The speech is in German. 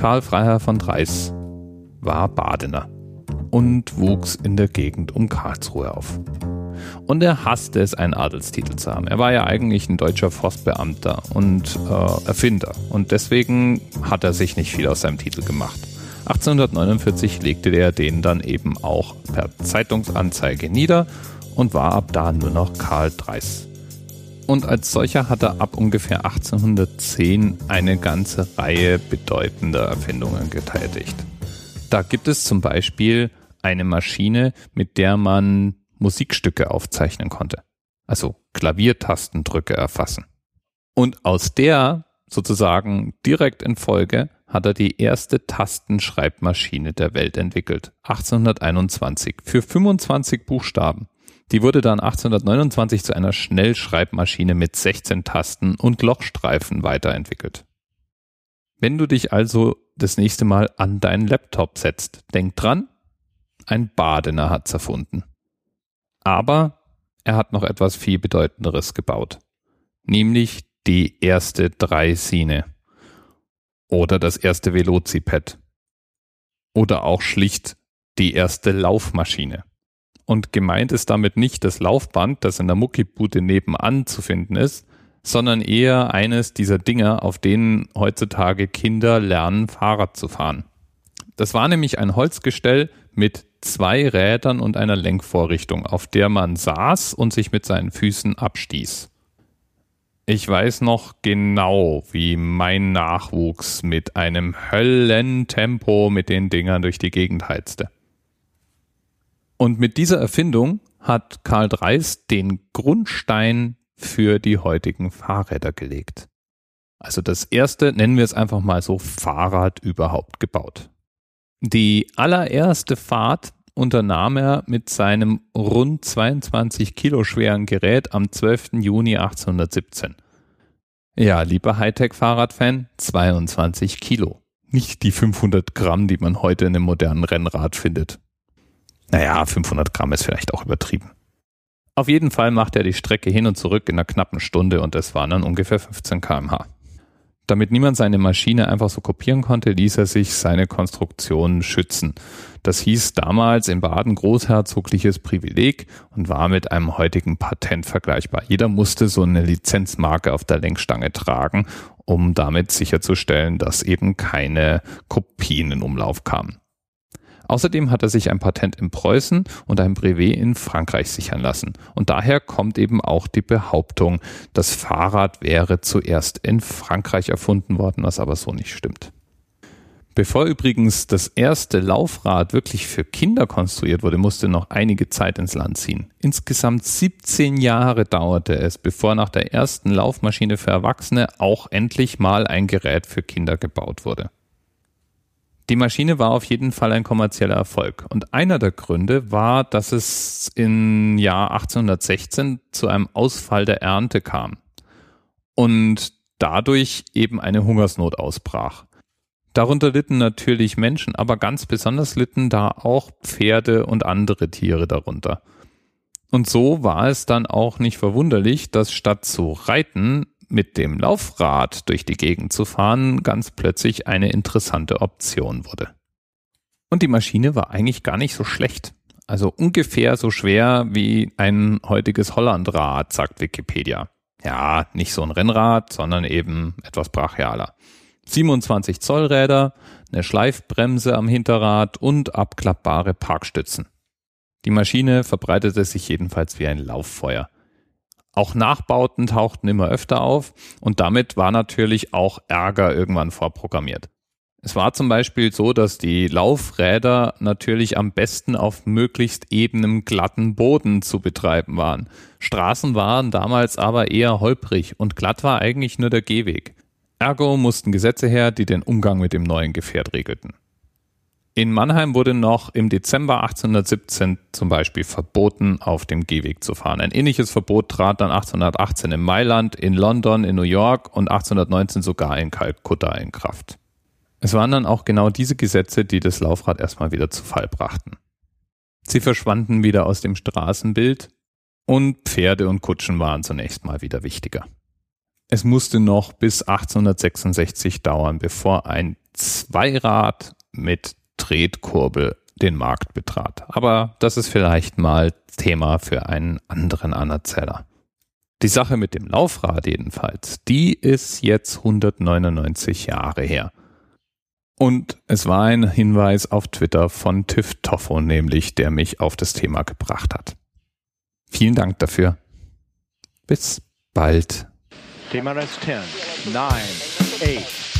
Karl Freiherr von Dreis war Badener und wuchs in der Gegend um Karlsruhe auf. Und er hasste es, einen Adelstitel zu haben. Er war ja eigentlich ein deutscher Forstbeamter und äh, Erfinder. Und deswegen hat er sich nicht viel aus seinem Titel gemacht. 1849 legte er den dann eben auch per Zeitungsanzeige nieder und war ab da nur noch Karl Dreis. Und als solcher hat er ab ungefähr 1810 eine ganze Reihe bedeutender Erfindungen getätigt. Da gibt es zum Beispiel eine Maschine, mit der man Musikstücke aufzeichnen konnte. Also Klaviertastendrücke erfassen. Und aus der sozusagen direkt in Folge hat er die erste Tastenschreibmaschine der Welt entwickelt. 1821 für 25 Buchstaben. Die wurde dann 1829 zu einer Schnellschreibmaschine mit 16 Tasten und Lochstreifen weiterentwickelt. Wenn du dich also das nächste Mal an deinen Laptop setzt, denk dran, ein Badener hat's erfunden. Aber er hat noch etwas viel bedeutenderes gebaut, nämlich die erste Dreisine oder das erste Velociped oder auch schlicht die erste Laufmaschine. Und gemeint ist damit nicht das Laufband, das in der Muckibude nebenan zu finden ist, sondern eher eines dieser Dinger, auf denen heutzutage Kinder lernen, Fahrrad zu fahren. Das war nämlich ein Holzgestell mit zwei Rädern und einer Lenkvorrichtung, auf der man saß und sich mit seinen Füßen abstieß. Ich weiß noch genau, wie mein Nachwuchs mit einem Höllentempo mit den Dingern durch die Gegend heizte. Und mit dieser Erfindung hat Karl Dreis den Grundstein für die heutigen Fahrräder gelegt. Also das erste, nennen wir es einfach mal so, Fahrrad überhaupt gebaut. Die allererste Fahrt unternahm er mit seinem rund 22 Kilo schweren Gerät am 12. Juni 1817. Ja, lieber Hightech-Fahrradfan, 22 Kilo. Nicht die 500 Gramm, die man heute in einem modernen Rennrad findet. Naja, 500 Gramm ist vielleicht auch übertrieben. Auf jeden Fall macht er die Strecke hin und zurück in einer knappen Stunde und es waren dann ungefähr 15 kmh. Damit niemand seine Maschine einfach so kopieren konnte, ließ er sich seine Konstruktion schützen. Das hieß damals in Baden großherzogliches Privileg und war mit einem heutigen Patent vergleichbar. Jeder musste so eine Lizenzmarke auf der Lenkstange tragen, um damit sicherzustellen, dass eben keine Kopien in Umlauf kamen. Außerdem hat er sich ein Patent in Preußen und ein Brevet in Frankreich sichern lassen. Und daher kommt eben auch die Behauptung, das Fahrrad wäre zuerst in Frankreich erfunden worden, was aber so nicht stimmt. Bevor übrigens das erste Laufrad wirklich für Kinder konstruiert wurde, musste noch einige Zeit ins Land ziehen. Insgesamt 17 Jahre dauerte es, bevor nach der ersten Laufmaschine für Erwachsene auch endlich mal ein Gerät für Kinder gebaut wurde. Die Maschine war auf jeden Fall ein kommerzieller Erfolg. Und einer der Gründe war, dass es im Jahr 1816 zu einem Ausfall der Ernte kam. Und dadurch eben eine Hungersnot ausbrach. Darunter litten natürlich Menschen, aber ganz besonders litten da auch Pferde und andere Tiere darunter. Und so war es dann auch nicht verwunderlich, dass statt zu reiten mit dem Laufrad durch die Gegend zu fahren ganz plötzlich eine interessante Option wurde. Und die Maschine war eigentlich gar nicht so schlecht. Also ungefähr so schwer wie ein heutiges Hollandrad, sagt Wikipedia. Ja, nicht so ein Rennrad, sondern eben etwas brachialer. 27 Zoll Räder, eine Schleifbremse am Hinterrad und abklappbare Parkstützen. Die Maschine verbreitete sich jedenfalls wie ein Lauffeuer. Auch Nachbauten tauchten immer öfter auf und damit war natürlich auch Ärger irgendwann vorprogrammiert. Es war zum Beispiel so, dass die Laufräder natürlich am besten auf möglichst ebenem, glatten Boden zu betreiben waren. Straßen waren damals aber eher holprig und glatt war eigentlich nur der Gehweg. Ergo mussten Gesetze her, die den Umgang mit dem neuen Gefährt regelten. In Mannheim wurde noch im Dezember 1817 zum Beispiel verboten, auf dem Gehweg zu fahren. Ein ähnliches Verbot trat dann 1818 in Mailand, in London, in New York und 1819 sogar in Kalkutta in Kraft. Es waren dann auch genau diese Gesetze, die das Laufrad erstmal wieder zu Fall brachten. Sie verschwanden wieder aus dem Straßenbild und Pferde und Kutschen waren zunächst mal wieder wichtiger. es musste noch bis 1866 dauern, bevor ein Zweirad mit Tretkurbel den Markt betrat. Aber das ist vielleicht mal Thema für einen anderen Anerzähler. Die Sache mit dem Laufrad jedenfalls, die ist jetzt 199 Jahre her. Und es war ein Hinweis auf Twitter von Tiff Toffo, nämlich, der mich auf das Thema gebracht hat. Vielen Dank dafür. Bis bald. TMRS 10, 9, 8.